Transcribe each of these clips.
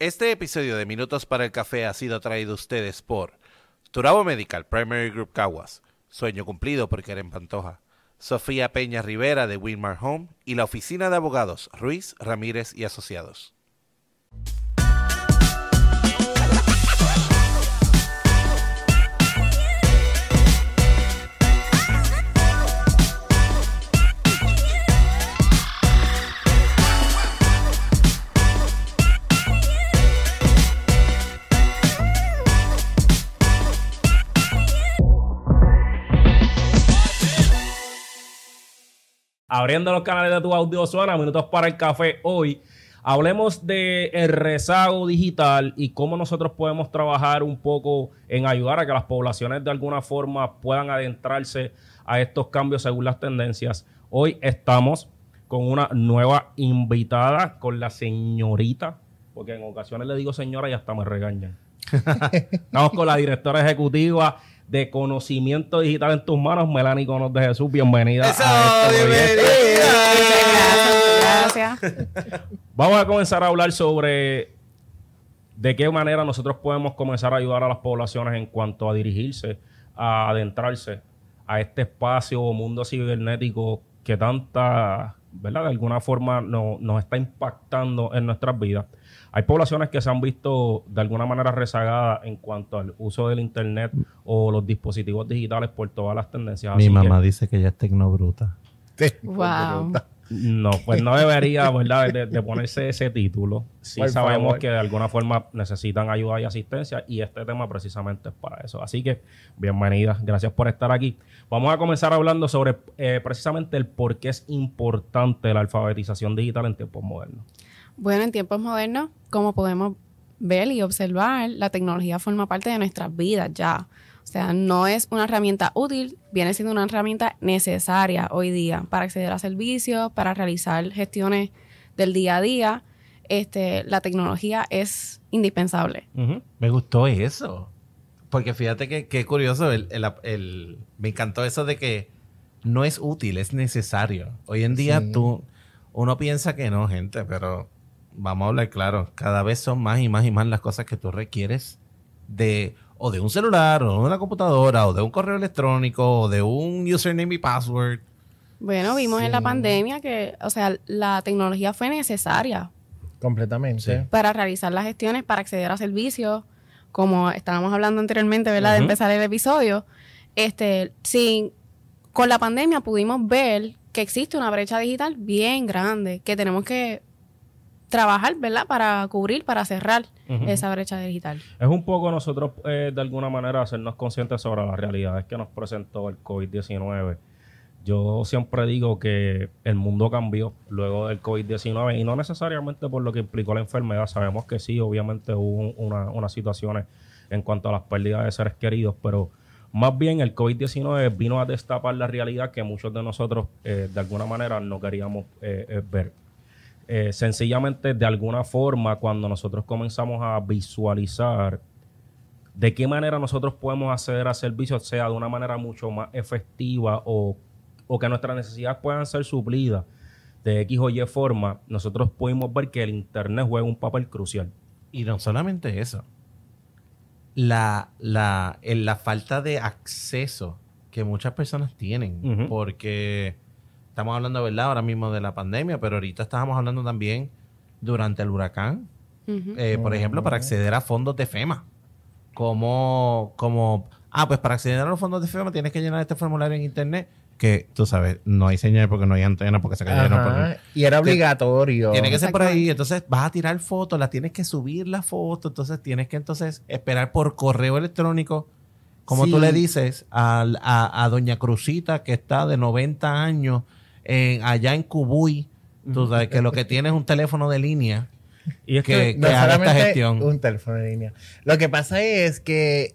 Este episodio de Minutos para el Café ha sido traído a ustedes por Turabo Medical Primary Group Caguas, Sueño Cumplido por Keren Pantoja, Sofía Peña Rivera de Winmar Home. Y la Oficina de Abogados Ruiz, Ramírez y Asociados. Abriendo los canales de tu audio suena, minutos para el café hoy. Hablemos de el rezago digital y cómo nosotros podemos trabajar un poco en ayudar a que las poblaciones de alguna forma puedan adentrarse a estos cambios según las tendencias. Hoy estamos con una nueva invitada, con la señorita, porque en ocasiones le digo señora y hasta me regañan. estamos con la directora ejecutiva de conocimiento digital en tus manos, Melanie Conos de Jesús. Bienvenida a este proyecto. Gracias. Vamos a comenzar a hablar sobre de qué manera nosotros podemos comenzar a ayudar a las poblaciones en cuanto a dirigirse, a adentrarse a este espacio o mundo cibernético que tanta, ¿verdad? De alguna forma nos está impactando en nuestras vidas. Hay poblaciones que se han visto de alguna manera rezagadas en cuanto al uso del Internet o los dispositivos digitales por todas las tendencias. Mi mamá dice que ella es tecnobruta. Wow. No, pues no debería, ¿verdad?, de, ponerse ese título. Sí sabemos que de alguna forma necesitan ayuda y asistencia y este tema precisamente es para eso. Así que, bienvenida, gracias por estar aquí. Vamos a comenzar hablando sobre eh, precisamente el por qué es importante la alfabetización digital en tiempos modernos. Bueno, en tiempos modernos, como podemos ver y observar, la tecnología forma parte de nuestras vidas ya. O sea, no es una herramienta útil, viene siendo una herramienta necesaria hoy día para acceder a servicios, para realizar gestiones del día a día. Este, la tecnología es indispensable. Me gustó eso. Porque fíjate que, qué curioso, el, me encantó eso de que no es útil, es necesario. Hoy en día tú, uno piensa que no, gente, pero vamos a hablar claro, cada vez son más y más y más las cosas que tú requieres de o de un celular, o de una computadora, o de un correo electrónico, o de un username y password. Bueno, vimos en la pandemia que, o sea, la tecnología fue necesaria. Completamente. Para realizar las gestiones, para acceder a servicios, como estábamos hablando anteriormente, ¿verdad? De empezar el episodio. Este, sin, con la pandemia pudimos ver que existe una brecha digital bien grande, que tenemos que trabajar, ¿verdad? Para cubrir, para cerrar esa brecha digital. Es un poco nosotros, eh, de alguna manera, hacernos conscientes sobre las realidades que nos presentó el COVID-19. Yo siempre digo que el mundo cambió luego del COVID-19 y no necesariamente por lo que implicó la enfermedad. Sabemos que sí, obviamente hubo unas situaciones en cuanto a las pérdidas de seres queridos, pero más bien el COVID-19 vino a destapar la realidad que muchos de nosotros eh, de alguna manera no queríamos eh, ver. Eh, sencillamente, de alguna forma, cuando nosotros comenzamos a visualizar de qué manera nosotros podemos acceder a servicios, sea de una manera mucho más efectiva o, que nuestras necesidades puedan ser suplidas de X o Y forma, nosotros podemos ver que el Internet juega un papel crucial. Y no solamente eso, la, la, la falta de acceso que muchas personas tienen, porque Estamos hablando, ¿verdad? Ahora mismo de la pandemia, pero ahorita estábamos hablando también durante el huracán. Eh, por ejemplo, para acceder a fondos de FEMA. Como, como, ah, pues para acceder a los fondos de FEMA tienes que llenar este formulario en internet que tú sabes, no hay señal porque no hay antena, porque se cayeron. y era obligatorio. Tiene que ser por ahí. Entonces vas a tirar fotos, las tienes que subir la foto. Entonces tienes que entonces esperar por correo electrónico. Como tú le dices a, a, a, Doña Cruzita, que está de 90 años allá en Cubuy, tú sabes que lo que tiene es un teléfono de línea. Y es que, no esta gestión. Un teléfono de línea. Lo que pasa es que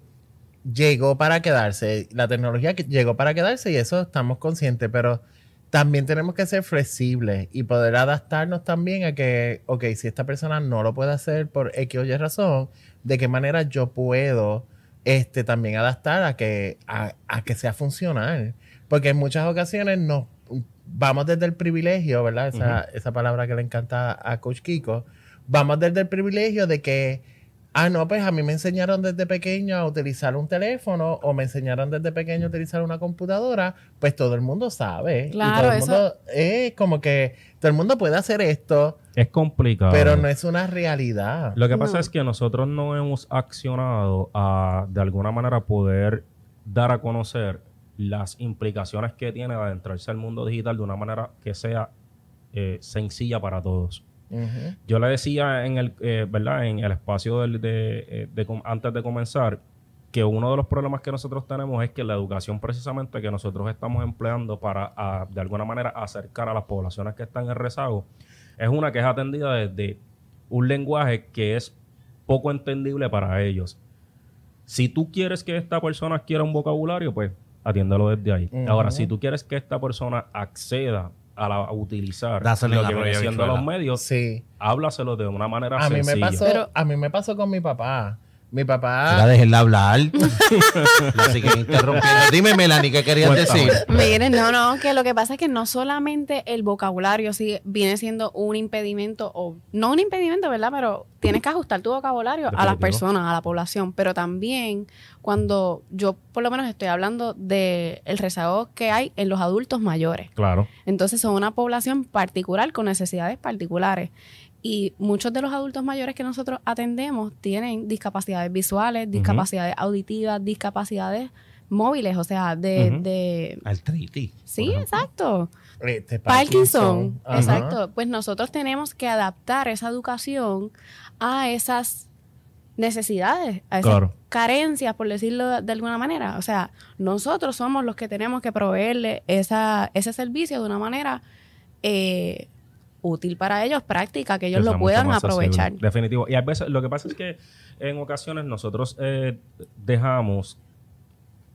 llegó para quedarse. La tecnología llegó para quedarse y eso estamos conscientes, pero también tenemos que ser flexibles y poder adaptarnos también a que, ok, si esta persona no lo puede hacer por X o Y razón, de qué manera yo puedo este, también adaptar a que, a, a que sea funcional. Porque en muchas ocasiones nos vamos desde el privilegio, ¿verdad? Esa, esa palabra que le encanta a Coach Kiko, vamos desde el privilegio de que, ah, no, pues a mí me enseñaron desde pequeño a utilizar un teléfono o me enseñaron desde pequeño a utilizar una computadora, pues todo el mundo sabe. Claro, eso... es como que todo el mundo puede hacer esto. Es complicado. Pero no es una realidad. Lo que pasa es que nosotros no hemos accionado a, de alguna manera, poder dar a conocer las implicaciones que tiene adentrarse al mundo digital de una manera que sea eh, sencilla para todos. Yo le decía en el, eh, ¿verdad? En el espacio de, eh, de, antes de comenzar que uno de los problemas que nosotros tenemos es que la educación precisamente que nosotros estamos empleando para de alguna manera acercar a las poblaciones que están en rezago es una que es atendida desde un lenguaje que es poco entendible para ellos. Si tú quieres que esta persona adquiera un vocabulario, pues atiéndelo desde ahí. Ahora, si tú quieres que esta persona acceda a, la, utilizar lo que viene siendo los medios, sí. háblaselo de una manera a sencilla. Mí me pasó, a mí me pasó con mi papá. Mi papá. Ya déjenla hablar. la siguen interrumpiendo. Dime, Melanie, ¿qué querías decir? Miren, no, no, que lo que pasa es que no solamente el vocabulario sí viene siendo un impedimento, o no un impedimento, ¿verdad? Pero tienes que ajustar tu vocabulario a las personas, a la población. Pero también cuando yo por lo menos estoy hablando del el rezago que hay en los adultos mayores. Claro. Entonces son una población particular con necesidades particulares. Y muchos de los adultos mayores que nosotros atendemos tienen discapacidades visuales, discapacidades auditivas, discapacidades móviles, o sea, de... de... Artritis. Sí, exacto. Este, Parkinson. Exacto. Pues nosotros tenemos que adaptar esa educación a esas necesidades, a esas carencias, por decirlo de alguna manera. O sea, nosotros somos los que tenemos que proveerle esa, ese servicio de una manera eh, útil para ellos, práctica, que ellos lo puedan aprovechar. Definitivo. Y a veces, lo que pasa es que en ocasiones nosotros eh, dejamos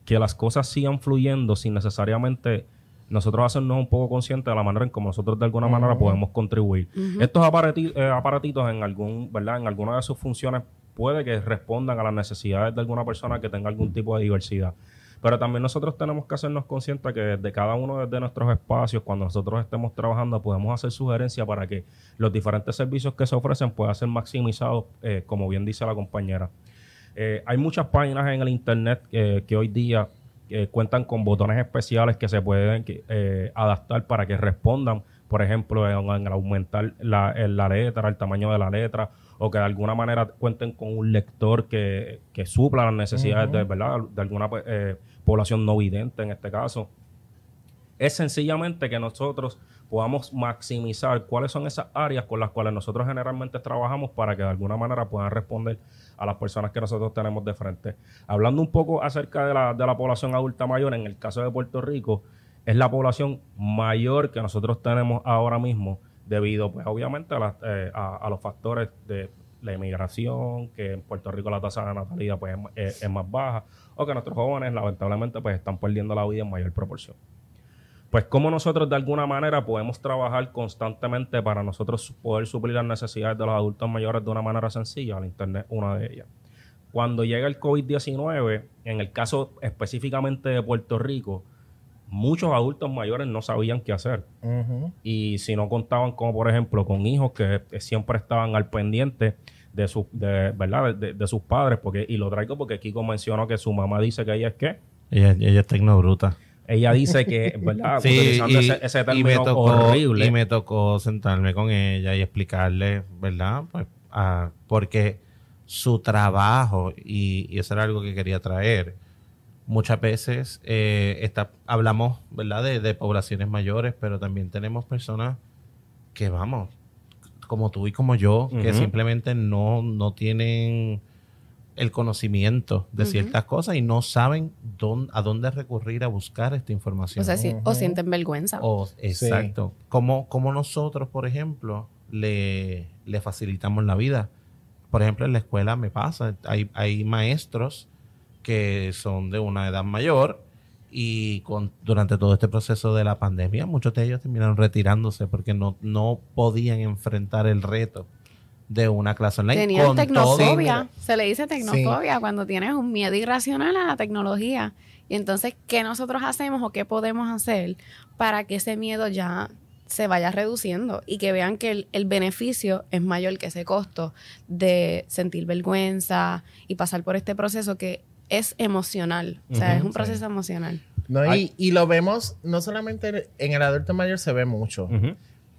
que las cosas sigan fluyendo sin necesariamente nosotros hacernos un poco conscientes de la manera en cómo nosotros de alguna manera podemos contribuir. Estos eh, aparatitos en algún, ¿verdad? En alguna de sus funciones puede que respondan a las necesidades de alguna persona que tenga algún tipo de diversidad. Pero también nosotros tenemos que hacernos conscientes que desde cada uno de nuestros espacios, cuando nosotros estemos trabajando, podemos hacer sugerencias para que los diferentes servicios que se ofrecen puedan ser maximizados, eh, como bien dice la compañera. Eh, hay muchas páginas en el Internet eh, que hoy día cuentan con botones especiales que se pueden adaptar para que respondan, por ejemplo, en, aumentar la, letra, el tamaño de la letra, o que de alguna manera cuenten con un lector que, supla las necesidades de, ¿verdad? de alguna población no vidente en este caso. Es sencillamente que nosotros podamos maximizar cuáles son esas áreas con las cuales nosotros generalmente trabajamos para que de alguna manera puedan responder a las personas que nosotros tenemos de frente. Hablando un poco acerca de la, de la población adulta mayor, en el caso de Puerto Rico, es la población mayor que nosotros tenemos ahora mismo debido, pues obviamente, a, eh, los factores de la inmigración, que en Puerto Rico la tasa de natalidad pues, es, más baja, o que nuestros jóvenes lamentablemente pues, están perdiendo la vida en mayor proporción. Pues cómo nosotros de alguna manera podemos trabajar constantemente para nosotros poder suplir las necesidades de los adultos mayores de una manera sencilla, el Internet una de ellas. Cuando llega el COVID-19, en el caso específicamente de Puerto Rico, muchos adultos mayores no sabían qué hacer. Y si no contaban, como por ejemplo, con hijos que siempre estaban al pendiente de, sus de, ¿verdad? De, sus padres, porque y lo traigo porque Kiko mencionó que su mamá dice que ella es qué. Ella, ella es tecnobruta. Ella dice que, ¿verdad? Utilizando ese, término me tocó, horrible. Y me tocó sentarme con ella y explicarle, ¿verdad? Pues, porque su trabajo, y, y eso era algo que quería traer, muchas veces eh, hablamos, ¿verdad?, de, poblaciones mayores, pero también tenemos personas que, vamos, como tú y como yo, que simplemente no, no tienen el conocimiento de ciertas cosas y no saben dónde, a dónde recurrir a buscar esta información. O sea, o sienten vergüenza. O, exacto. Como, como nosotros, por ejemplo, le, le facilitamos la vida. Por ejemplo, en la escuela me pasa, hay, hay maestros que son de una edad mayor y con, durante todo este proceso de la pandemia muchos de ellos terminaron retirándose porque no, no podían enfrentar el reto de una clase online. Tenían tecnofobia, se le dice tecnofobia cuando tienes un miedo irracional a la tecnología. Y entonces, ¿qué nosotros hacemos o qué podemos hacer para que ese miedo ya se vaya reduciendo y que vean que el, beneficio es mayor que ese costo de sentir vergüenza y pasar por este proceso que es emocional. O sea, es un proceso emocional. No, y, y, lo vemos, no solamente en el adulto mayor se ve mucho,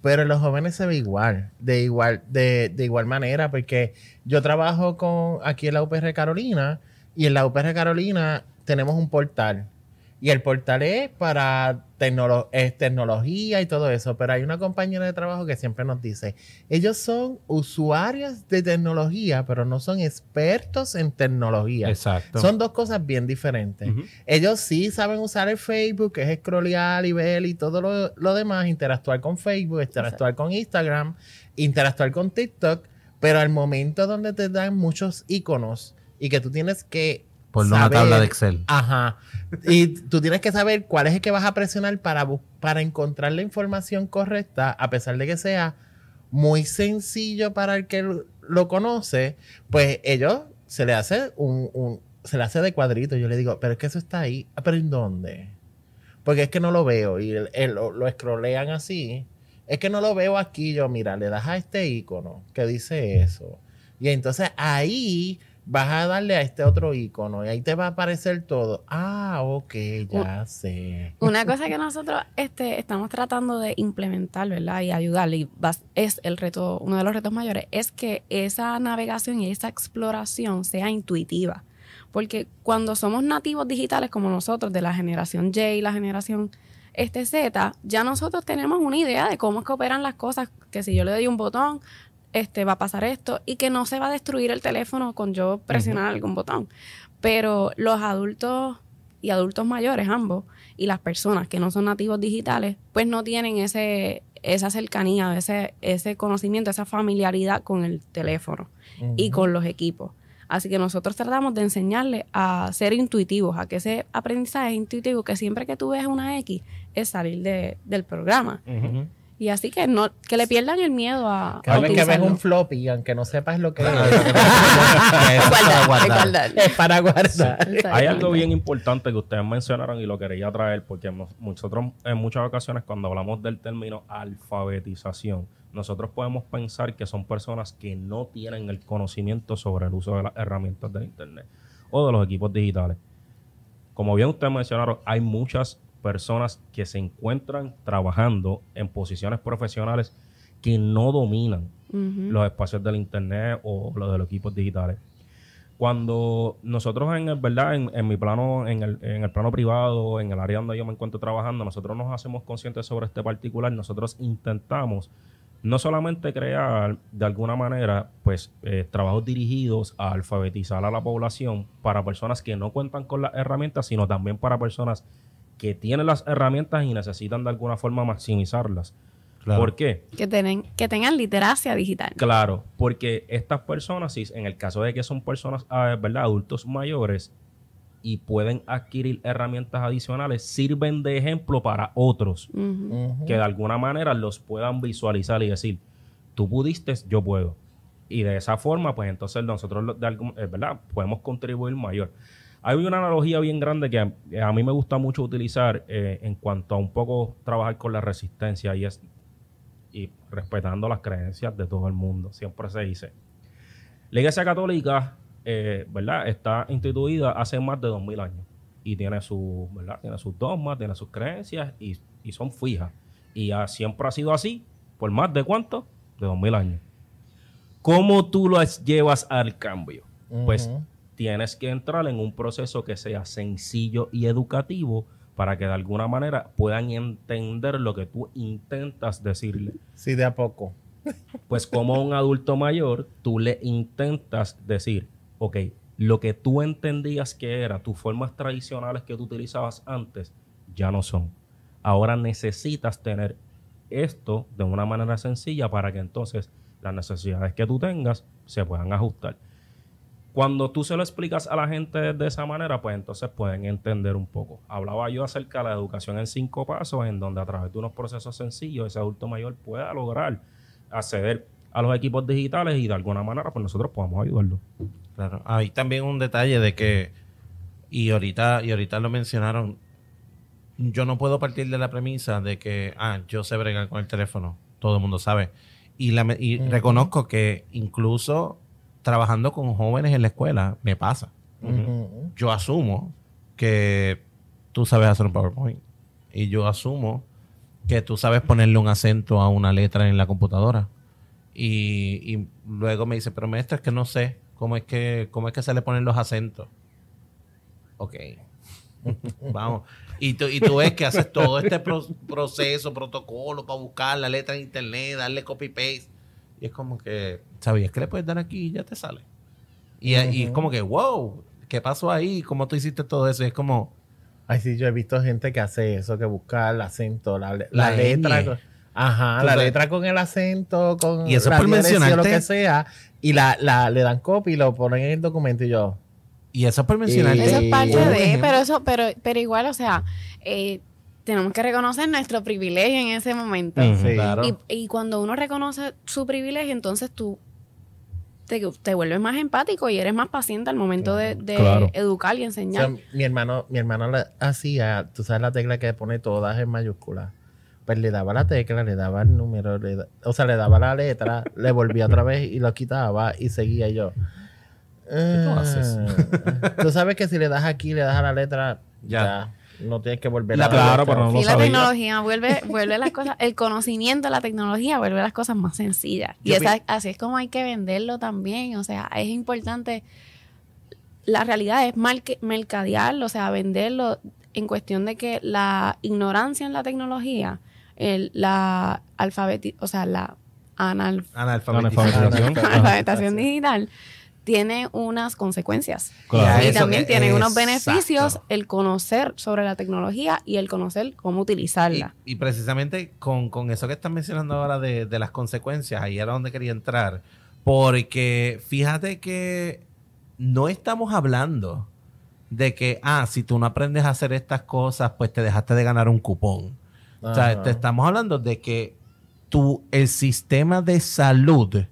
pero en los jóvenes se ve igual, de igual, de, de, igual manera, porque yo trabajo con aquí en la UPR Carolina y en la UPR Carolina tenemos un portal y el portal es para tecnología y todo eso, pero hay una compañera de trabajo que siempre nos dice, ellos son usuarios de tecnología, pero no son expertos en tecnología. Exacto. Son dos cosas bien diferentes. Ellos sí saben usar el Facebook, que es scrollear y ver y todo lo, demás, interactuar con Facebook, interactuar con Instagram, interactuar con TikTok, pero al momento donde te dan muchos iconos y que tú tienes que por una tabla de Excel. Ajá. Y tú tienes que saber cuál es el que vas a presionar para, para encontrar la información correcta, a pesar de que sea muy sencillo para el que lo conoce, pues ellos se le hace un, se le hace de cuadrito. Yo le digo, pero es que eso está ahí. Ah, ¿Pero en dónde? Porque es que no lo veo. Y lo, lo scrollean así. Es que no lo veo aquí. Yo, mira, le das a este icono que dice eso. Y entonces ahí vas a darle a este otro icono y ahí te va a aparecer todo. Ah, ok, ya sé. Una cosa que nosotros este, estamos tratando de implementar, ¿verdad? Y ayudarle, y es el reto, uno de los retos mayores, es que esa navegación y esa exploración sea intuitiva. Porque cuando somos nativos digitales como nosotros, de la generación Y y la generación este Z, ya nosotros tenemos una idea de cómo es que operan las cosas, que si yo le doy un botón, este, va a pasar esto y que no se va a destruir el teléfono con yo presionar algún botón. Pero los adultos y adultos mayores, ambos, y las personas que no son nativos digitales, pues no tienen ese, esa cercanía, ese, ese conocimiento, esa familiaridad con el teléfono y con los equipos. Así que nosotros tratamos de enseñarles a ser intuitivos, a que ese aprendizaje intuitivo, que siempre que tú ves una X, es salir de, del programa. Y así que no que le pierdan el miedo a. Cada vez que ves un floppy, aunque no sepas lo que es, es para guardar. Es para guardar. Hay algo bien importante que ustedes mencionaron y lo quería traer porque nosotros en muchas ocasiones cuando hablamos del término alfabetización, nosotros podemos pensar que son personas que no tienen el conocimiento sobre el uso de las herramientas del Internet o de los equipos digitales. Como bien ustedes mencionaron, hay muchas personas que se encuentran trabajando en posiciones profesionales que no dominan los espacios del internet o los de los equipos digitales. Cuando nosotros en el, verdad, en, mi plano, en el, en el, plano privado, en el área donde yo me encuentro trabajando, nosotros nos hacemos conscientes sobre este particular, nosotros intentamos no solamente crear de alguna manera pues eh, trabajos dirigidos a alfabetizar a la población para personas que no cuentan con las herramientas, sino también para personas que tienen las herramientas y necesitan de alguna forma maximizarlas. ¿Por qué? Que, tienen, que tengan literacia digital. Claro, porque estas personas, si en el caso de que son personas, ah, ¿verdad? Adultos mayores y pueden adquirir herramientas adicionales, sirven de ejemplo para otros que de alguna manera los puedan visualizar y decir, tú pudiste, yo puedo. Y de esa forma, pues entonces nosotros, de eh, ¿verdad? Podemos contribuir mayor. Hay una analogía bien grande que a, mí me gusta mucho utilizar eh, en cuanto a un poco trabajar con la resistencia y es y respetando las creencias de todo el mundo. Siempre se dice. La Iglesia Católica, eh, ¿verdad? Está instituida hace más de dos mil años y tiene su, ¿verdad? Tiene sus dogmas, tiene sus creencias y, son fijas. Y siempre ha sido así por más de cuánto? De dos mil años. ¿Cómo tú lo llevas al cambio? Pues tienes que entrar en un proceso que sea sencillo y educativo para que de alguna manera puedan entender lo que tú intentas decirle. Sí, de a poco. Pues como un adulto mayor, tú le intentas decir, ok, lo que tú entendías que era tus formas tradicionales que tú utilizabas antes, ya no son. Ahora necesitas tener esto de una manera sencilla para que entonces las necesidades que tú tengas se puedan ajustar. Cuando tú se lo explicas a la gente de esa manera, pues entonces pueden entender un poco. Hablaba yo acerca de la educación en cinco pasos, en donde a través de unos procesos sencillos ese adulto mayor pueda lograr acceder a los equipos digitales y de alguna manera pues nosotros podamos ayudarlo. Claro, hay también un detalle de que, y ahorita, y ahorita lo mencionaron, yo no puedo partir de la premisa de que, ah, yo sé bregar con el teléfono, todo el mundo sabe. Y, la, y reconozco que incluso trabajando con jóvenes en la escuela me pasa. Yo asumo que tú sabes hacer un PowerPoint y yo asumo que tú sabes ponerle un acento a una letra en la computadora. Y, luego me dice, pero maestro, es que no sé cómo es que, cómo es que se le ponen los acentos. Ok. Vamos. Y tú, y tú ves que haces todo este proceso, protocolo para buscar la letra en internet, darle copy-paste. Y es como que, ¿sabías que le puedes dar aquí y ya te sale? Y, y es como que, wow, ¿qué pasó ahí? ¿Cómo tú hiciste todo eso? Y es como... Ay, sí, yo he visto gente que hace eso, que busca el acento, la, letra. ajá, la letra con el acento, con y eso la por mencionarte, lo que sea, y la, la, le dan copia y lo ponen en el documento y yo, y eso por mencionar. Eso es parte de, pero eso, pero, pero igual, o sea, eh, tenemos que reconocer nuestro privilegio en ese momento. y, cuando uno reconoce su privilegio, entonces tú te, vuelves más empático y eres más paciente al momento de, educar y enseñar. mi hermano, mi hermano hacía, tú sabes la tecla que pone todas en mayúsculas. Pues le daba la tecla, le daba el número, o sea, le daba la letra, le volvía otra vez y lo quitaba y seguía yo. ¿Qué tú haces? Ah, tú sabes que si le das aquí, le das a la letra, ya. No tienes que volver a claro, pero no y la tecnología vuelve, vuelve las cosas, el conocimiento de la tecnología vuelve las cosas más sencillas. y así es como hay que venderlo también. O sea, es importante. La realidad es mercadearlo, o sea, venderlo en cuestión de que la ignorancia en la tecnología, el, la alfabeti o sea, la analfabetización digital tiene unas consecuencias. Y también tiene unos beneficios el conocer sobre la tecnología y el conocer cómo utilizarla. Y, precisamente con, eso que están mencionando ahora de, las consecuencias, ahí era donde quería entrar. Porque fíjate que no estamos hablando de que, ah, si tú no aprendes a hacer estas cosas, pues te dejaste de ganar un cupón. O sea, te estamos hablando de que tu, el sistema de salud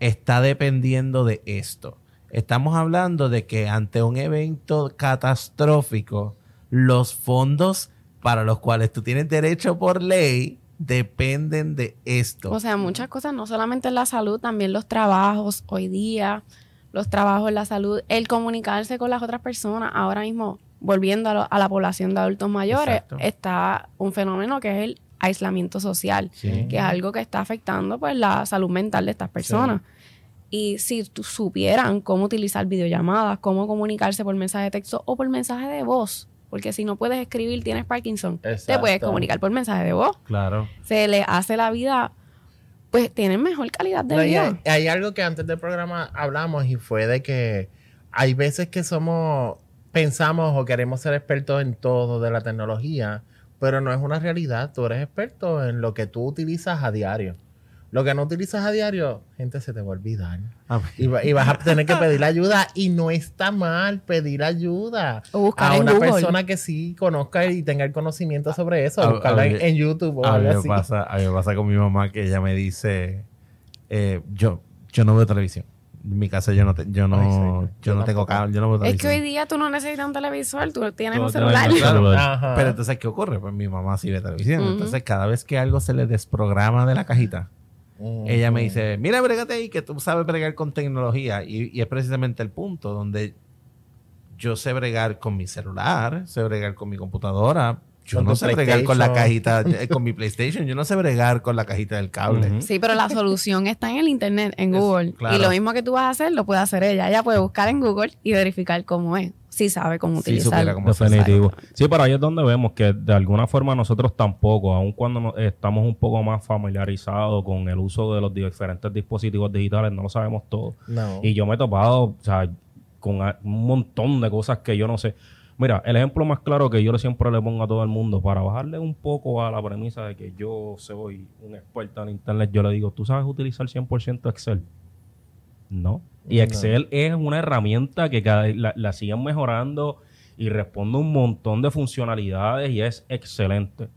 está dependiendo de esto. Estamos hablando de que ante un evento catastrófico, los fondos para los cuales tú tienes derecho por ley dependen de esto. O sea, muchas cosas, no solamente la salud, también los trabajos hoy día, los trabajos, la salud, el comunicarse con las otras personas. Ahora mismo, volviendo a, la población de adultos mayores, está un fenómeno que es el aislamiento social, que es algo que está afectando pues la salud mental de estas personas. Y si supieran cómo utilizar videollamadas, cómo comunicarse por mensaje de texto o por mensaje de voz, porque si no puedes escribir, tienes Parkinson, te puedes comunicar por mensaje de voz. Claro. Se le hace la vida, pues tienen mejor calidad de vida. Hay, hay algo que antes del programa hablamos y fue de que hay veces que somos, pensamos o queremos ser expertos en todo de la tecnología, pero no es una realidad. Tú eres experto en lo que tú utilizas a diario. Lo que no utilizas a diario, gente, se te va a olvidar. Ah, y, vas a tener que pedir ayuda. Y no está mal pedir ayuda a una persona que sí conozca y tenga el conocimiento sobre eso. buscarla en, YouTube o a algo así. Pasa, a mí me pasa con mi mamá que ella me dice: eh, yo, yo no veo televisión. En mi casa yo no, yo no, yo, no tengo cable, yo no televisión. Es que hoy día tú no necesitas un televisor, tú tienes un celular. Pero entonces, ¿qué ocurre? Pues mi mamá sí ve televisión. Entonces, cada vez que algo se le desprograma de la cajita, ella me dice, mira, bregate ahí, que tú sabes bregar con tecnología. Y, es precisamente el punto donde yo sé bregar con mi celular, sé bregar con mi computadora. Yo no sé bregar con la cajita, eh, con mi PlayStation, yo no sé bregar con la cajita del cable. Sí, pero la solución está en el Internet, en Google. Y lo mismo que tú vas a hacer, lo puede hacer ella. Ella puede buscar en Google y verificar cómo es sí sabe cómo utilizarlo. Definitivo. Sí, pero ahí es donde vemos que de alguna forma nosotros tampoco, aun cuando estamos un poco más familiarizados con el uso de los diferentes dispositivos digitales, no lo sabemos todo. Y yo me he topado, o sea, con un montón de cosas que yo no sé. Mira, el ejemplo más claro que yo siempre le pongo a todo el mundo, para bajarle un poco a la premisa de que yo soy un experto en Internet, yo le digo, ¿tú sabes utilizar 100% Excel? No. Y Excel es una herramienta que cada, la, la siguen mejorando y responde un montón de funcionalidades y es excelente.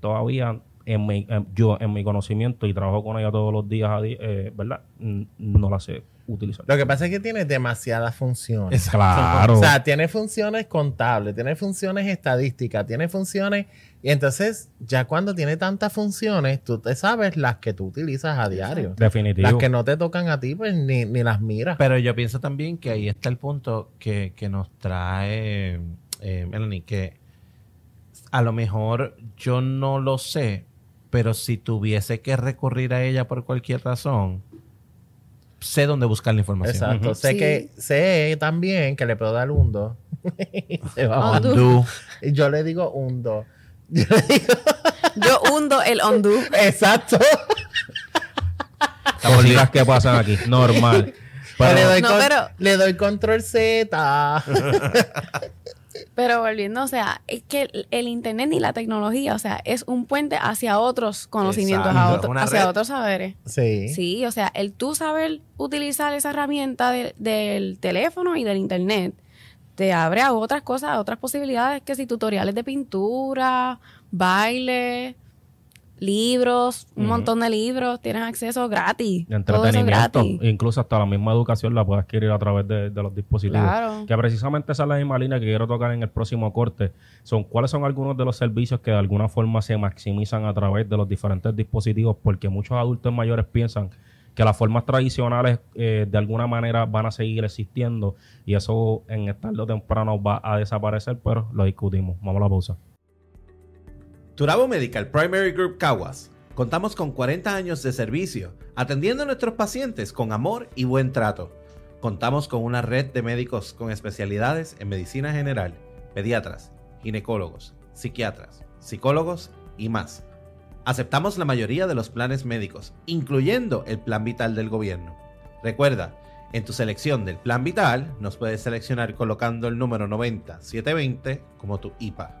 Todavía en mi, yo, en mi conocimiento, y trabajo con ella todos los días, eh, ¿verdad? No la sé utilizar. Lo que pasa es que tiene demasiadas funciones. Es claro. O sea, tiene funciones contables, tiene funciones estadísticas, tiene funciones... Y entonces, ya cuando tiene tantas funciones, tú te sabes las que tú utilizas a diario. Definitivo. Las que no te tocan a ti, pues ni, las miras. Pero yo pienso también que ahí está el punto que, nos trae eh, Melanie, que a lo mejor yo no lo sé, pero si tuviese que recurrir a ella por cualquier razón, sé dónde buscar la información. Exacto. Sé que sé también que le puedo dar un do. Se va undo. Yo le digo un do. Yo, hundo el undo. Exacto. Las que pasan aquí. Normal. le, doy control Z. Pero volviendo, o sea, es que el, internet y la tecnología, o sea, es un puente hacia otros conocimientos, hacia otros saberes. Sí. Sí, o sea, el tú saber utilizar esa herramienta del teléfono y del internet te abre a otras cosas, a otras posibilidades, que si tutoriales de pintura, baile, libros, un montón de libros, tienes acceso gratis. Entretenimiento, incluso hasta la misma educación la puedes adquirir a través de, los dispositivos. Claro. Que precisamente esa es la misma línea que quiero tocar en el próximo corte. Son cuáles son algunos de los servicios que de alguna forma se maximizan a través de los diferentes dispositivos, porque muchos adultos mayores piensan que las formas tradicionales eh, de alguna manera van a seguir existiendo y eso en tarde o temprano va a desaparecer, pero lo discutimos. Vamos a la pausa. Turabo Medical Primary Group Caguas. Contamos con 40 años de servicio, atendiendo a nuestros pacientes con amor y buen trato. Contamos con una red de médicos con especialidades en medicina general, pediatras, ginecólogos, psiquiatras, psicólogos y más. Aceptamos la mayoría de los planes médicos, incluyendo el plan vital del gobierno. Recuerda, en tu selección del plan vital nos puedes seleccionar colocando el número 90720 como tu IPA.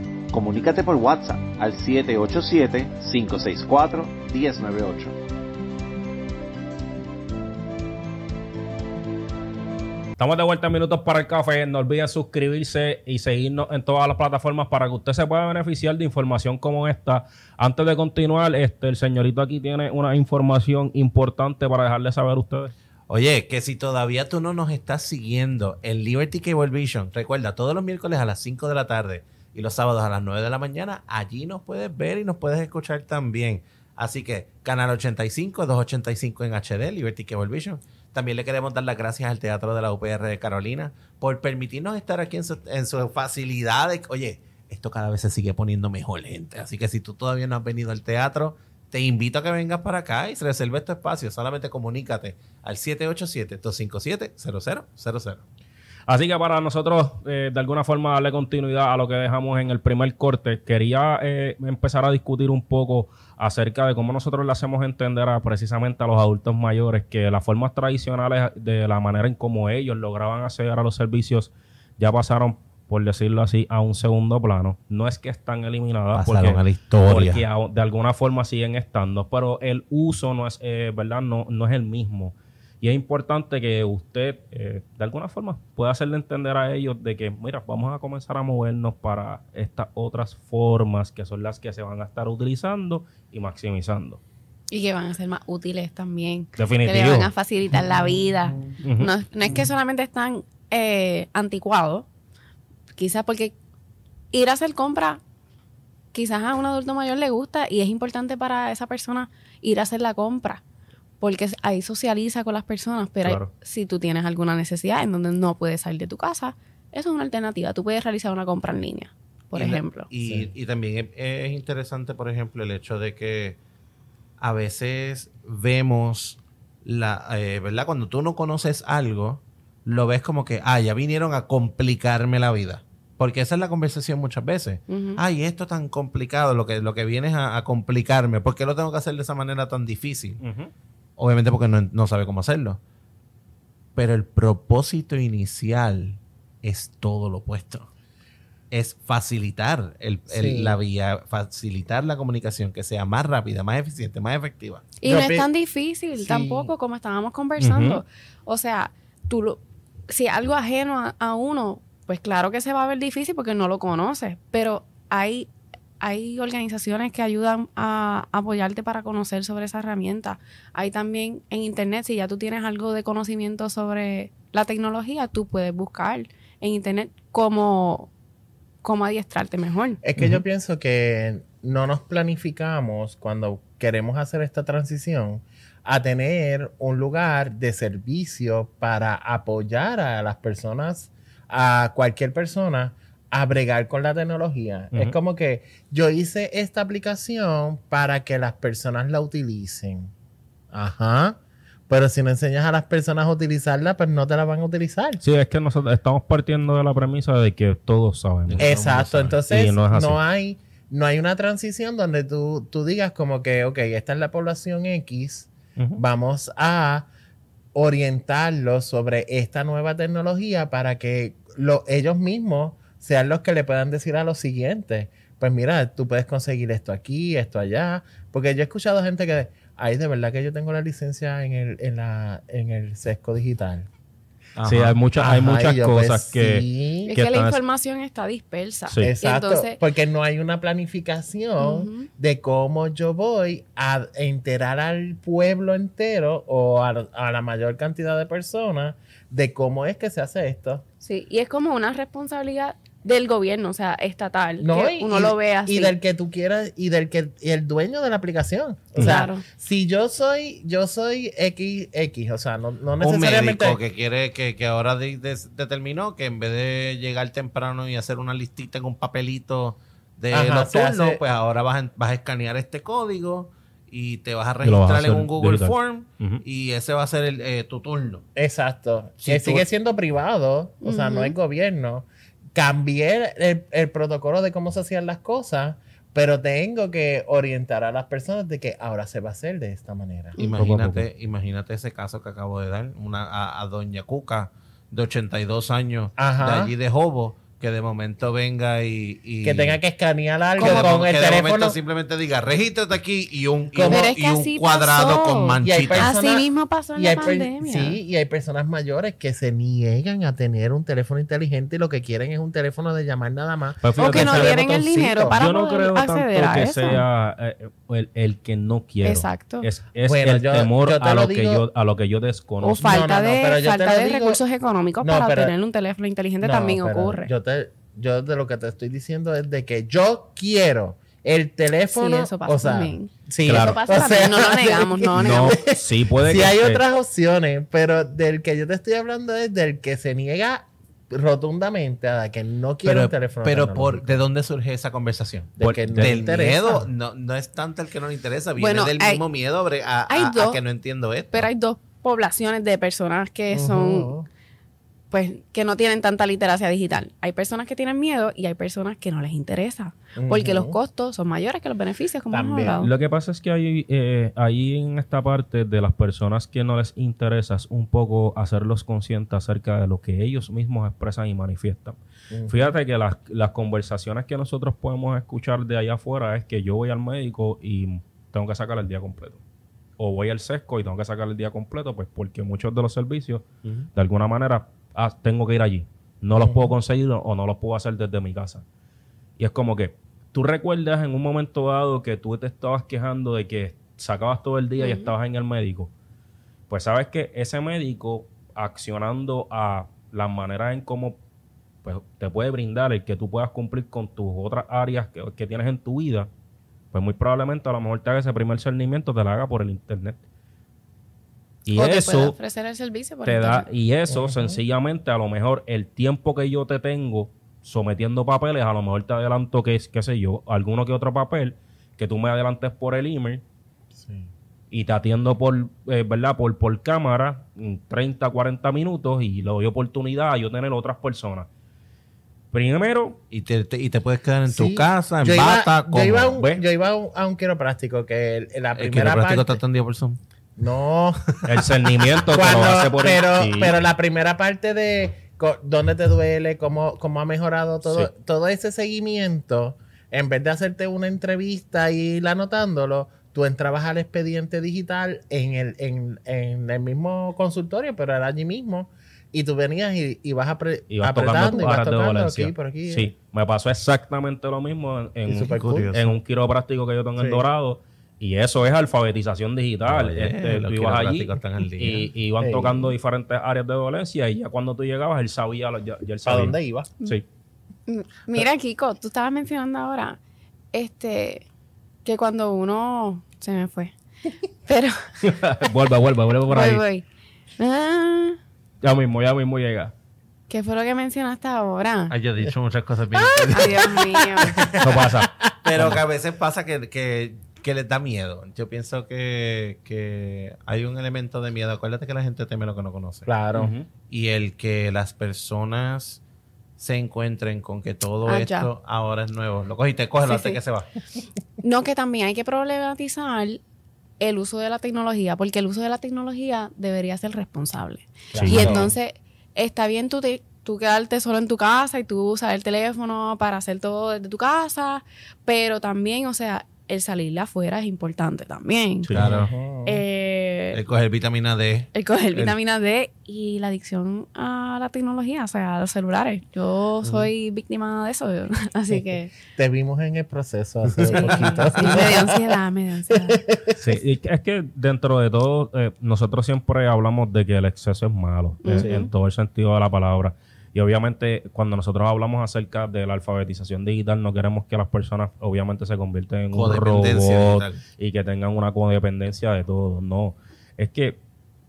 comunícate por WhatsApp al 787-564-1098. Estamos de vuelta en Minutos para el Café. No olviden suscribirse y seguirnos en todas las plataformas para que usted se pueda beneficiar de información como esta. Antes de continuar, este, el señorito aquí tiene una información importante para dejarle saber a ustedes. Oye, que si todavía tú no nos estás siguiendo en Liberty Cable Vision, recuerda, todos los miércoles a las 5 de la tarde y los sábados a las 9 de la mañana. Allí nos puedes ver y nos puedes escuchar también. Así que Canal 85, 285 en HD, Liberty Cable Vision. También le queremos dar las gracias al Teatro de la UPR de Carolina por permitirnos estar aquí en, sus facilidades. Oye, esto cada vez se sigue poniendo mejor, gente. Así que si tú todavía no has venido al teatro, te invito a que vengas para acá y se reserve tu espacio. Solamente comunícate al 787-257-0000. Así que para nosotros, eh, de alguna forma, darle continuidad a lo que dejamos en el primer corte, quería eh, empezar a discutir un poco acerca de cómo nosotros le hacemos entender a, precisamente a los adultos mayores que las formas tradicionales de la manera en cómo ellos lograban acceder a los servicios ya pasaron por decirlo así, a un segundo plano. No es que están eliminadas porque, a la historia. porque de alguna forma siguen estando, pero el uso no es, eh, ¿verdad? No, no es el mismo. Y es importante que usted, eh, de alguna forma, pueda hacerle entender a ellos de que, mira, vamos a comenzar a movernos para estas otras formas que son las que se van a estar utilizando y maximizando. Y que van a ser más útiles también. Definitivo. Que le van a facilitar la vida. no, es que solamente están eh, anticuados, quizás porque ir a hacer compra, quizás a un adulto mayor le gusta y es importante para esa persona ir a hacer la compra porque ahí socializa con las personas, pero si tú tienes alguna necesidad en donde no puedes salir de tu casa, eso es una alternativa. Tú puedes realizar una compra en línea, por ejemplo. y, también es, interesante, por ejemplo, el hecho de que a veces vemos la, eh, ¿verdad? Cuando tú no conoces algo, lo ves como que, ah, ya vinieron a complicarme la vida. Porque esa es la conversación muchas veces. Ay, esto tan complicado, lo que, lo que viene es a, complicarme. ¿Por qué lo tengo que hacer de esa manera tan difícil? Obviamente porque no, sabe cómo hacerlo. Pero el propósito inicial es todo lo opuesto. Es facilitar la vía, facilitar la comunicación que sea más rápida, más eficiente, más efectiva. Y no es tan difícil tampoco como estábamos conversando. O sea, tú lo, si algo ajeno a, uno, pues claro que se va a ver difícil porque no lo conoces. Pero hay hay organizaciones que ayudan a apoyarte para conocer sobre esa herramienta. Hay también en internet, si ya tú tienes algo de conocimiento sobre la tecnología, tú puedes buscar en internet cómo, cómo adiestrarte mejor. Es que yo pienso que no nos planificamos cuando queremos hacer esta transición a tener un lugar de servicio para apoyar a las personas, a cualquier persona a bregar con la tecnología. Es como que yo hice esta aplicación para que las personas la utilicen. Ajá. Pero si no enseñas a las personas a utilizarla, pues no te la van a utilizar. Sí, es que nosotros estamos partiendo de la premisa de que todos sabemos. Exacto. Entonces, no, hay, no hay una transición donde tú, tú digas como que, ok, esta es la población X, vamos a orientarlos sobre esta nueva tecnología para que lo, ellos mismos sean los que le puedan decir a los siguientes, pues mira, tú puedes conseguir esto aquí, esto allá, porque yo he escuchado gente que, ay, de verdad que yo tengo la licencia en el, en la, en el sesco digital. Sí, hay muchas, hay muchas pues, cosas que, Es que, la información está dispersa. Exacto, porque no hay una planificación de cómo yo voy a enterar al pueblo entero o a, a, la mayor cantidad de personas de cómo es que se hace esto. Sí, y es como una responsabilidad del gobierno, o sea, estatal. No, que uno lo ve así. Y del que tú quieras, y del que el dueño de la aplicación. O sea, si yo soy, yo soy XX, o sea, no, no necesariamente. Un médico que quiere, que, que ahora determinó que en vez de llegar temprano y hacer una listita en un papelito de los turnos, pues ahora vas a, vas a escanear este código y te vas a registrar en un Google Form y ese va a ser el, eh, tu turno. Exacto. que sigue siendo privado, o sea, no es gobierno cambié el, protocolo de cómo se hacían las cosas, pero tengo que orientar a las personas de que ahora se va a hacer de esta manera. Imagínate, imagínate ese caso que acabo de dar, una, a, Doña Cuca, de 82 años, de allí de Jobo, que de momento venga y, que tenga que escanear algo con el teléfono. simplemente diga regístrate aquí y un, y, cuadrado con manchitas así mismo pasó en la pandemia. sí y hay personas mayores que se niegan a tener un teléfono inteligente y lo que quieren es un teléfono de llamar nada más. Pues o que no tienen el dinero para yo no creo acceder tanto que sea eh, el, que no quiere exacto. Es, es el temor a lo, que yo a lo que yo desconozco. O falta de falta de recursos económicos para tener un teléfono inteligente también ocurre. yo te yo de lo que te estoy diciendo es de que yo quiero el teléfono. Sí, eso pasa o sea, también. Sí, eso pasa también. No lo negamos, no lo negamos. sí, puede sí hay otras opciones, pero del que yo te estoy hablando es del que se niega rotundamente a que no quiere un teléfono. Pero por, ¿de dónde surge esa conversación? del miedo, no, no es tanto el que no le interesa, viene del mismo miedo a, a, que no entiendo esto. Pero hay dos poblaciones de personas que son pues que no tienen tanta literacia digital. Hay personas que tienen miedo y hay personas que no les interesa, porque los costos son mayores que los beneficios, como hemos hablado. Lo que pasa es que hay eh, ahí en esta parte de las personas que no les interesa es un poco hacerlos conscientes acerca de lo que ellos mismos expresan y manifiestan. Fíjate que las, las conversaciones que nosotros podemos escuchar de allá afuera es que yo voy al médico y tengo que sacar el día completo o voy al sesco y tengo que sacar el día completo, pues porque muchos de los servicios, de alguna manera, ah, tengo que ir allí. No los puedo conseguir o no los puedo hacer desde mi casa. Y es como que tú recuerdas en un momento dado que tú te estabas quejando de que sacabas todo el día y estabas en el médico. Pues sabes que ese médico accionando a las maneras en cómo pues, te puede brindar el que tú puedas cumplir con tus otras áreas que, que tienes en tu vida, pues muy probablemente a lo mejor te haga ese primer cernimiento, te lo haga por el internet. Y eso ofrecer el servicio te da y eso sencillamente a lo mejor el tiempo que yo te tengo sometiendo papeles, a lo mejor te adelanto que qué sé yo, alguno que otro papel que tú me adelantes por el email. Y te atiendo por, eh, ¿verdad? Por, por cámara, 30, 40 minutos y le doy oportunidad a yo tener otras personas. Primero. Y te, y te puedes quedar en tu casa, en bata, yo iba, a un, yo iba a un, quiropráctico que la primera ¿El quiropráctico parte, está atendido por Zoom? No. El cernimiento hace por pero, pero la primera parte de dónde te duele, cómo, cómo ha mejorado todo, todo ese seguimiento, en vez de hacerte una entrevista y ir anotándolo, tú entrabas al expediente digital en el, en, en el mismo consultorio, pero era allí mismo. Y tú venías y, y vas, apretando y vas tocando aquí, por aquí. Sí, me pasó exactamente lo mismo en, en, un quiropráctico que yo tengo en Dorado. Y eso es alfabetización digital. este, tú ibas allí y, y, iban tocando diferentes áreas de dolencia y ya cuando tú llegabas, él sabía, ya, él sabía. ¿A dónde iba? Sí. Mira, Kiko, tú estabas mencionando ahora este que cuando uno se me fue. Pero vuelva, vuelva, vuelva por ahí. Voy, ah. ya mismo, ya mismo llega. ¿Qué fue lo que mencionaste ahora? Ay, yo he dicho muchas cosas bien. Ay, Dios mío. No pasa. Pero que a veces pasa que, que, que les da miedo. Yo pienso que, que, hay un elemento de miedo. Acuérdate que la gente teme lo que no conoce. Claro. Y el que las personas se encuentren con que todo ah, esto ahora es nuevo. Lo cogiste, cógelo sí, que se va. No, que también hay que problematizar el uso de la tecnología, porque el uso de la tecnología debería ser responsable. Y entonces, está bien tú, tú quedarte solo en tu casa y tú usar el teléfono para hacer todo desde tu casa, pero también, o sea, el salirle afuera es importante también. Claro. Eh, el coger vitamina D. El coger vitamina D y la adicción a la tecnología, o sea, a los celulares. Yo soy víctima de eso, así que... Te vimos en el proceso hace poquito. Sí, me dio ansiedad, me dio ansiedad. Sí, es que dentro de todo, eh, nosotros siempre hablamos de que el exceso es malo, en todo el sentido de la palabra. Y obviamente cuando nosotros hablamos acerca de la alfabetización digital, no queremos que las personas obviamente se conviertan en un robot y que tengan una codependencia de todo. No, es que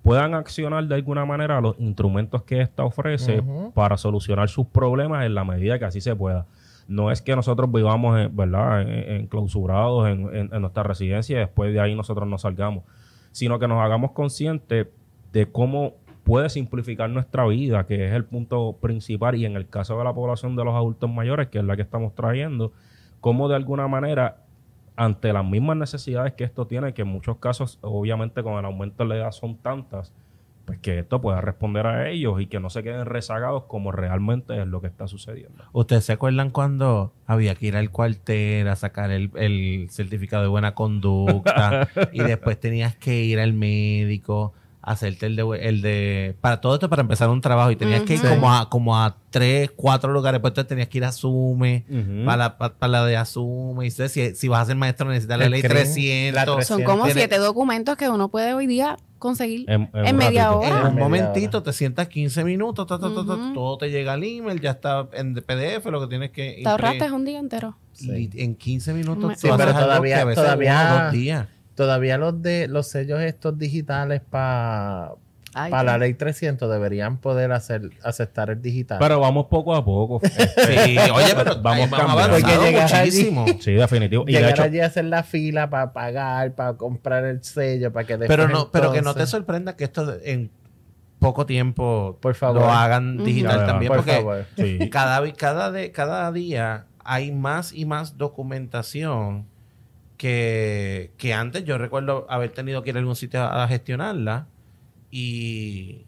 puedan accionar de alguna manera los instrumentos que ésta ofrece para solucionar sus problemas en la medida que así se pueda. No es que nosotros vivamos, en, ¿verdad?, enclausurados en, en nuestra residencia y después de ahí nosotros nos salgamos, sino que nos hagamos conscientes de cómo puede simplificar nuestra vida, que es el punto principal, y en el caso de la población de los adultos mayores, que es la que estamos trayendo, cómo de alguna manera, ante las mismas necesidades que esto tiene, que en muchos casos, obviamente con el aumento de la edad son tantas, pues que esto pueda responder a ellos y que no se queden rezagados como realmente es lo que está sucediendo. ¿Ustedes se acuerdan cuando había que ir al cuartel a sacar el, el certificado de buena conducta y después tenías que ir al médico? Hacerte el de, el de para todo esto para empezar un trabajo y tenías que ir como a como a tres cuatro lugares pues entonces tenías que ir a Sume para, para, la de Asume y si, si vas a ser maestro necesitas la ley 300, son como siete documentos que uno puede hoy día conseguir en, media hora. En un momentito te sientas 15 minutos todo te llega al email ya está en PDF lo que tienes que te ahorraste un día entero. Y en 15 minutos sí, pero todavía, todavía dos días todavía los de los sellos estos digitales para para la ley 300 deberían poder hacer aceptar el digital. Pero vamos poco a poco. sí, oye, pero vamos cambiando muchísimo. sí, definitivo. Y llegar allí a hacer la fila para pagar, para comprar el sello, para que Pero no, pero que no te sorprenda que esto en poco tiempo por favor. lo hagan digital también, porque cada cada de, cada día hay más y más documentación que, antes yo recuerdo haber tenido que ir a algún sitio a, gestionarla y,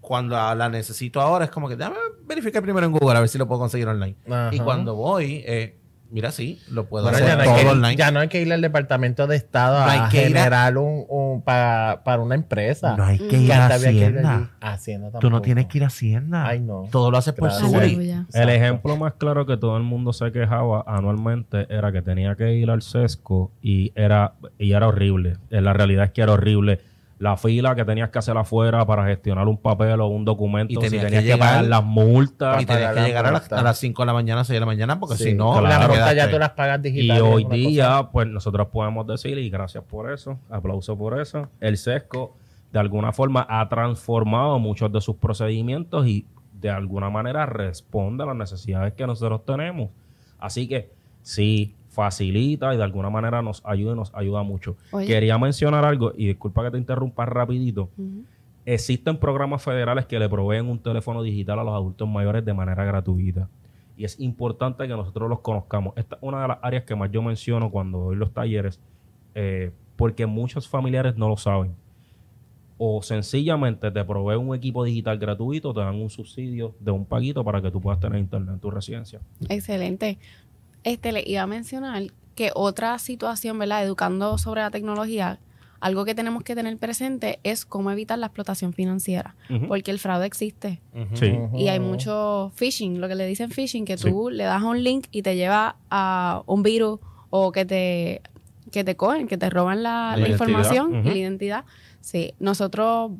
cuando la necesito ahora es como que déjame verificar primero en Google a ver si lo puedo conseguir online. Y cuando voy, eh, Mira, sí, lo puedo hacer ya no todo online. Ya no hay que ir al Departamento de Estado a generar un, para, una empresa. No hay que ir a Hacienda. Hacienda Tú no tienes que ir a Hacienda. Ay, no. Todo lo haces por Suri. El ejemplo más claro que todo el mundo se quejaba anualmente era que tenía que ir al sesco y era, y era horrible. La realidad es que era horrible la fila que tenías que hacer afuera para gestionar un papel o un documento, y tenías, que, pagar las multas. Y tenías que llegar a las, 5 de la mañana, 6 de la mañana, porque si no, las multas ya tú las pagas digital. Y hoy día, pues nosotros podemos decir, y gracias por eso, aplauso por eso, el SESCO de alguna forma ha transformado muchos de sus procedimientos y de alguna manera responde a las necesidades que nosotros tenemos. Así que sí, facilita y de alguna manera nos ayuda y nos ayuda mucho. Quería mencionar algo, y disculpa que te interrumpa rapidito. Existen programas federales que le proveen un teléfono digital a los adultos mayores de manera gratuita. Y es importante que nosotros los conozcamos. Esta es una de las áreas que más yo menciono cuando doy los talleres, eh, porque muchos familiares no lo saben. o sencillamente te provee un equipo digital gratuito, te dan un subsidio de un paguito para que tú puedas tener internet en tu residencia. Excelente. Este le iba a mencionar que otra situación, ¿verdad? Educando sobre la tecnología, algo que tenemos que tener presente es cómo evitar la explotación financiera, porque el fraude existe. sí. Y hay mucho phishing, lo que le dicen phishing, que tú le das un link y te lleva a un virus o que te, que te cogen, que te roban la, información y la identidad. Sí, nosotros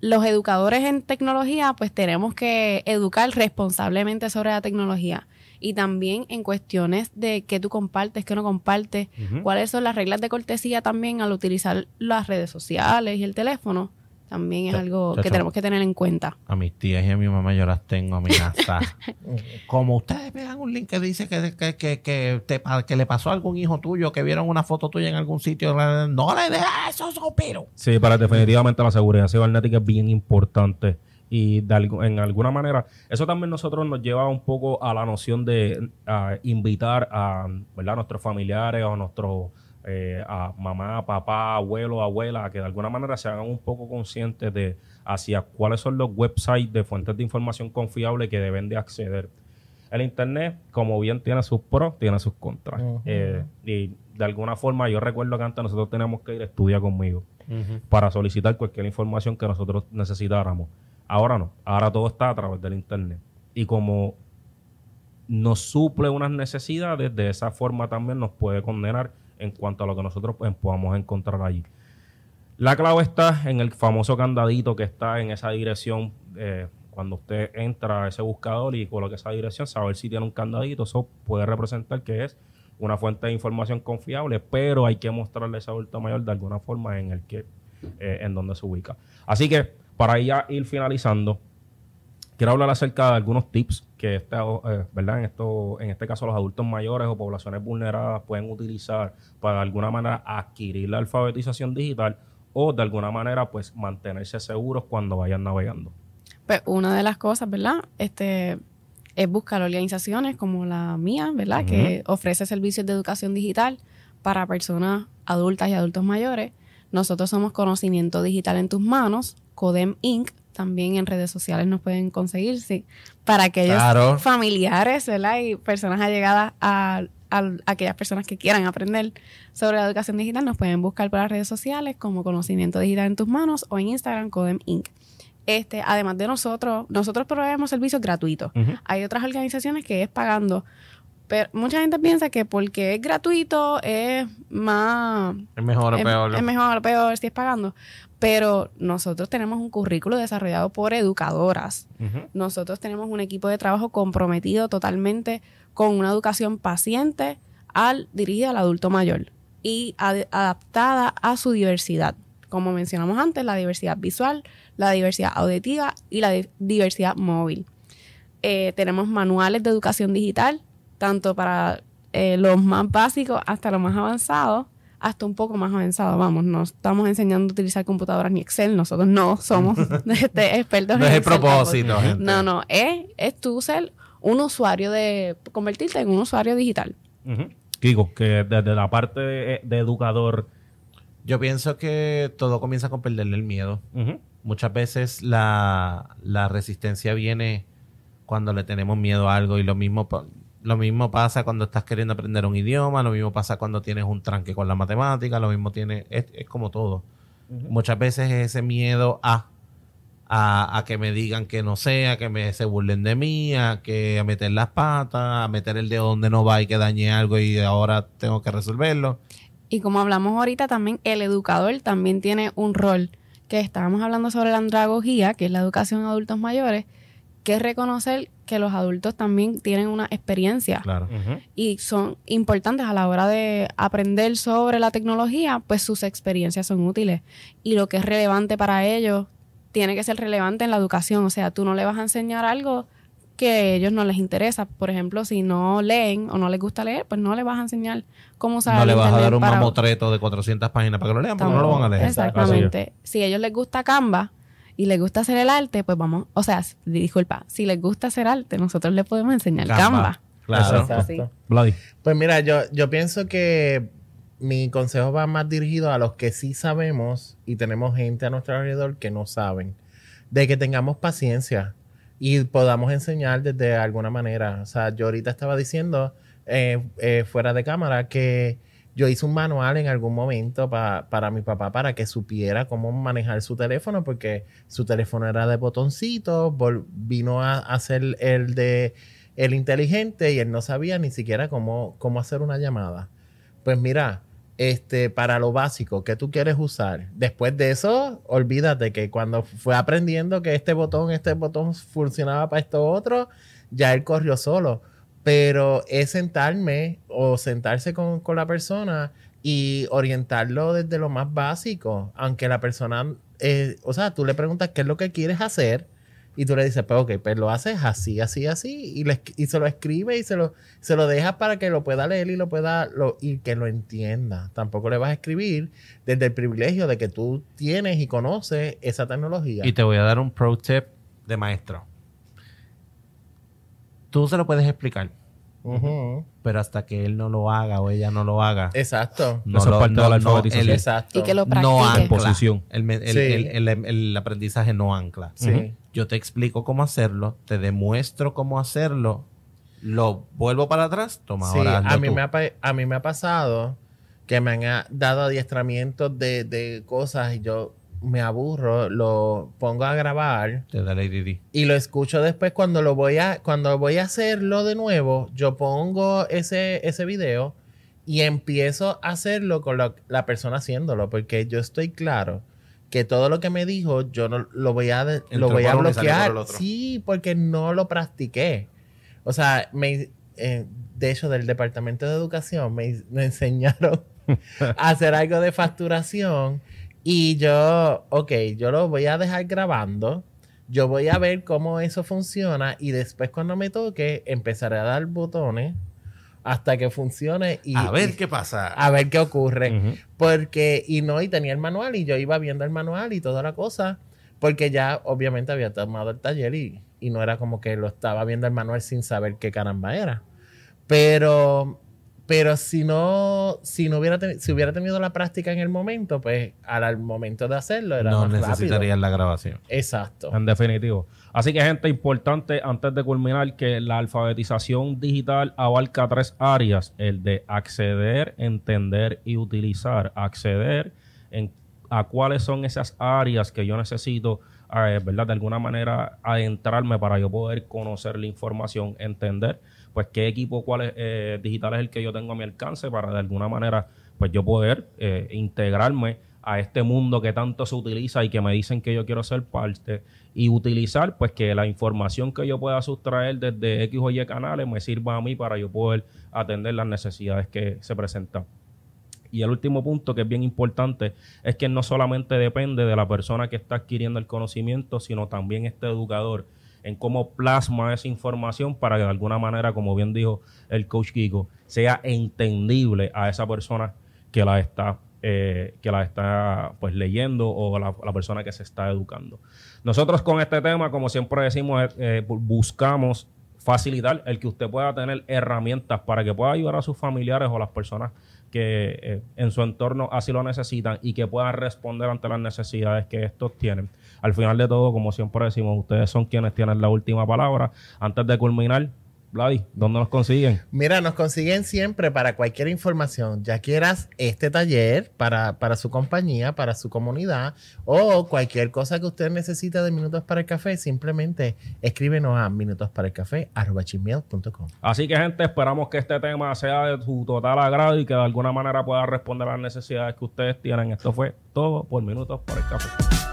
los educadores en tecnología, pues tenemos que educar responsablemente sobre la tecnología y también en cuestiones de qué tú compartes, qué no compartes, cuáles son las reglas de cortesía también al utilizar las redes sociales y el teléfono también es algo que tenemos que tener en cuenta. A mis tías y a mi mamá yo las tengo amenazadas. Como ustedes vean un link que dice que, que, que, que, te, que le pasó a algún hijo tuyo, que vieron una foto tuya en algún sitio, no le dejes eso, pero. Sí, para definitivamente la seguridad cibernética es bien importante y en alguna manera eso también nosotros nos lleva un poco a la noción de invitar a ¿verdad? nuestros familiares o a nuestros eh, a mamá, papá, abuelo, abuela, que de alguna manera se hagan un poco conscientes de hacia cuáles son los websites de fuentes de información confiable que deben de acceder. El Internet, como bien tiene sus pros, tiene sus contras. Eh, y de alguna forma, yo recuerdo que antes nosotros teníamos que ir a estudiar conmigo para solicitar cualquier información que nosotros necesitáramos. Ahora no, ahora todo está a través del Internet. Y como nos suple unas necesidades, de esa forma también nos puede condenar en cuanto a lo que nosotros pues, podamos encontrar allí. La clave está en el famoso candadito que está en esa dirección. Eh, cuando usted entra a ese buscador y coloca esa dirección, saber si tiene un candadito, eso puede representar que es una fuente de información confiable, pero hay que mostrarle a ese adulto mayor de alguna forma en el que, eh, en donde se ubica. Así que, para ya ir finalizando, quiero hablar acerca de algunos tips que este, eh, ¿verdad? En, esto, en este caso los adultos mayores o poblaciones vulneradas pueden utilizar para de alguna manera adquirir la alfabetización digital o de alguna manera pues mantenerse seguros cuando vayan navegando. Pues una de las cosas, ¿verdad? Este es buscar organizaciones como la mía, ¿verdad? Que ofrece servicios de educación digital para personas adultas y adultos mayores. Nosotros somos Conocimiento Digital en tus manos, CODEM Inc también en redes sociales nos pueden conseguir, sí, para aquellos familiares, ¿verdad? Y personas allegadas a, aquellas personas que quieran aprender sobre la educación digital, nos pueden buscar por las redes sociales como Conocimiento Digital en tus manos o en Instagram Codem Inc. Este, además de nosotros, nosotros proveemos servicios gratuitos. Hay otras organizaciones que es pagando pero mucha gente piensa que porque es gratuito es más... Es mejor o peor. Es mejor o peor si es pagando. Pero nosotros tenemos un currículo desarrollado por educadoras. Nosotros tenemos un equipo de trabajo comprometido totalmente con una educación paciente al dirigida al adulto mayor y adaptada a su diversidad. Como mencionamos antes, la diversidad visual, la diversidad auditiva y la diversidad móvil. Eh, tenemos manuales de educación digital tanto para eh, los más básicos hasta los más avanzados, hasta un poco más avanzado. Vamos, no estamos enseñando a utilizar computadoras ni Excel, nosotros no somos este, expertos no es el propósito, gente. No, no, es, es tú ser un usuario de, convertirte en un usuario digital. Kiko, que desde la parte de, educador... Yo pienso que todo comienza con perderle el miedo. Muchas veces la, la resistencia viene cuando le tenemos miedo a algo y lo mismo lo mismo pasa cuando estás queriendo aprender un idioma, lo mismo pasa cuando tienes un tranque con la matemática, lo mismo tiene, es, como todo. Muchas veces es ese miedo a, a, que me digan que no sé, a que me se burlen de mí, a que a meter las patas, a meter el dedo donde no va y que dañe algo y ahora tengo que resolverlo. Y como hablamos ahorita también, el educador también tiene un rol, que estábamos hablando sobre la andragogía, que es la educación a adultos mayores, que es reconocer que los adultos también tienen una experiencia y son importantes a la hora de aprender sobre la tecnología, pues sus experiencias son útiles y lo que es relevante para ellos tiene que ser relevante en la educación, o sea, tú no le vas a enseñar algo que a ellos no les interesa. Por ejemplo, si no leen o no les gusta leer, pues no le vas a enseñar cómo usar No le vas a dar un mamotreto de 400 páginas para que lo lean, porque no lo van a leer. Exactamente. Si a ellos les gusta Canva, y les gusta hacer el arte, pues vamos, o sea, disculpa, si les gusta hacer arte, nosotros les podemos enseñar Canva. Claro. Pues mira, yo, yo pienso que mi consejo va más dirigido a los que sí sabemos y tenemos gente a nuestro alrededor que no saben. De que tengamos paciencia y podamos enseñar desde alguna manera. O sea, yo ahorita estaba diciendo eh, eh, fuera de cámara que yo hice un manual en algún momento para mi papá para que supiera cómo manejar su teléfono porque su teléfono era de botoncitos, vino a hacer el de el inteligente y él no sabía ni siquiera cómo, cómo hacer una llamada. Pues mira, este, para lo básico que tú quieres usar. Después de eso, olvídate que cuando fue aprendiendo que este botón, este botón funcionaba para esto otro, ya él corrió solo. Pero es sentarme o sentarse con, con la persona y orientarlo desde lo más básico. Aunque la persona, eh, o sea, tú le preguntas qué es lo que quieres hacer y tú le dices, pues ok, pues lo haces así, así, así, y, le, y se lo escribe y se lo, se lo dejas para que lo pueda leer y lo pueda, lo, y que lo entienda. Tampoco le vas a escribir desde el privilegio de que tú tienes y conoces esa tecnología. Y te voy a dar un pro tip de maestro. Tú se lo puedes explicar. Pero hasta que él no lo haga o ella no lo haga. Exacto. No Eso parte de la alfabetización. exacto. Y que lo practique. No ancla. El, el, aprendizaje no ancla. Sí. Yo te explico cómo hacerlo, te demuestro cómo hacerlo, lo vuelvo para atrás, toma ahora a mí, me ha, a mí me ha pasado que me han dado adiestramientos de, de cosas y yo me aburro, lo pongo a grabar. Te da ADD. Y lo escucho después cuando lo voy a, cuando voy a hacerlo de nuevo, yo pongo ese, ese video y empiezo a hacerlo con la persona haciéndolo, porque yo estoy claro que todo lo que me dijo, yo no lo voy a, lo voy a bloquear. Sí, porque no lo practiqué. O sea, me, eh, de hecho, del departamento de educación me, me enseñaron a hacer algo de facturación y yo, ok, yo lo voy a dejar grabando. Yo voy a ver cómo eso funciona y después cuando me toque empezaré a dar botones hasta que funcione y a ver qué pasa. A ver qué ocurre. Porque, y no, y tenía el manual y yo iba viendo el manual y toda la cosa, porque ya obviamente había tomado el taller y, y no era como que lo estaba viendo el manual sin saber qué caramba era. Pero pero si no, si no hubiera, si hubiera tenido la práctica en el momento, pues al, momento de hacerlo era no necesitarías la grabación. Exacto. En definitivo. Así que, gente, importante antes de culminar que la alfabetización digital abarca tres áreas: el de acceder, entender y utilizar. Acceder en, a cuáles son esas áreas que yo necesito, eh, ¿verdad? De alguna manera adentrarme para yo poder conocer la información, entender pues qué equipo cuál eh, digital es el que yo tengo a mi alcance para de alguna manera pues yo poder eh, integrarme a este mundo que tanto se utiliza y que me dicen que yo quiero ser parte y utilizar pues que la información que yo pueda sustraer desde X o Y canales me sirva a mí para yo poder atender las necesidades que se presentan. Y el último punto que es bien importante es que no solamente depende de la persona que está adquiriendo el conocimiento, sino también este educador en cómo plasma esa información para que de alguna manera, como bien dijo el coach Kiko, sea entendible a esa persona que la está, eh, que la está pues leyendo o la, la, persona que se está educando. Nosotros con este tema, como siempre decimos, eh, buscamos facilitar el que usted pueda tener herramientas para que pueda ayudar a sus familiares o las personas que eh, en su entorno así lo necesitan y que puedan responder ante las necesidades que estos tienen. Al final de todo, como siempre decimos, ustedes son quienes tienen la última palabra. Antes de culminar, Vladi, ¿dónde nos consiguen? Mira, nos consiguen siempre para cualquier información, ya quieras este taller para, para su compañía, para su comunidad o cualquier cosa que usted necesite de Minutos para el Café, simplemente escríbenos a minutosparaelcafé.com. Así que, gente, esperamos que este tema sea de su total agrado y que de alguna manera pueda responder a las necesidades que ustedes tienen. Esto fue todo por Minutos para el Café.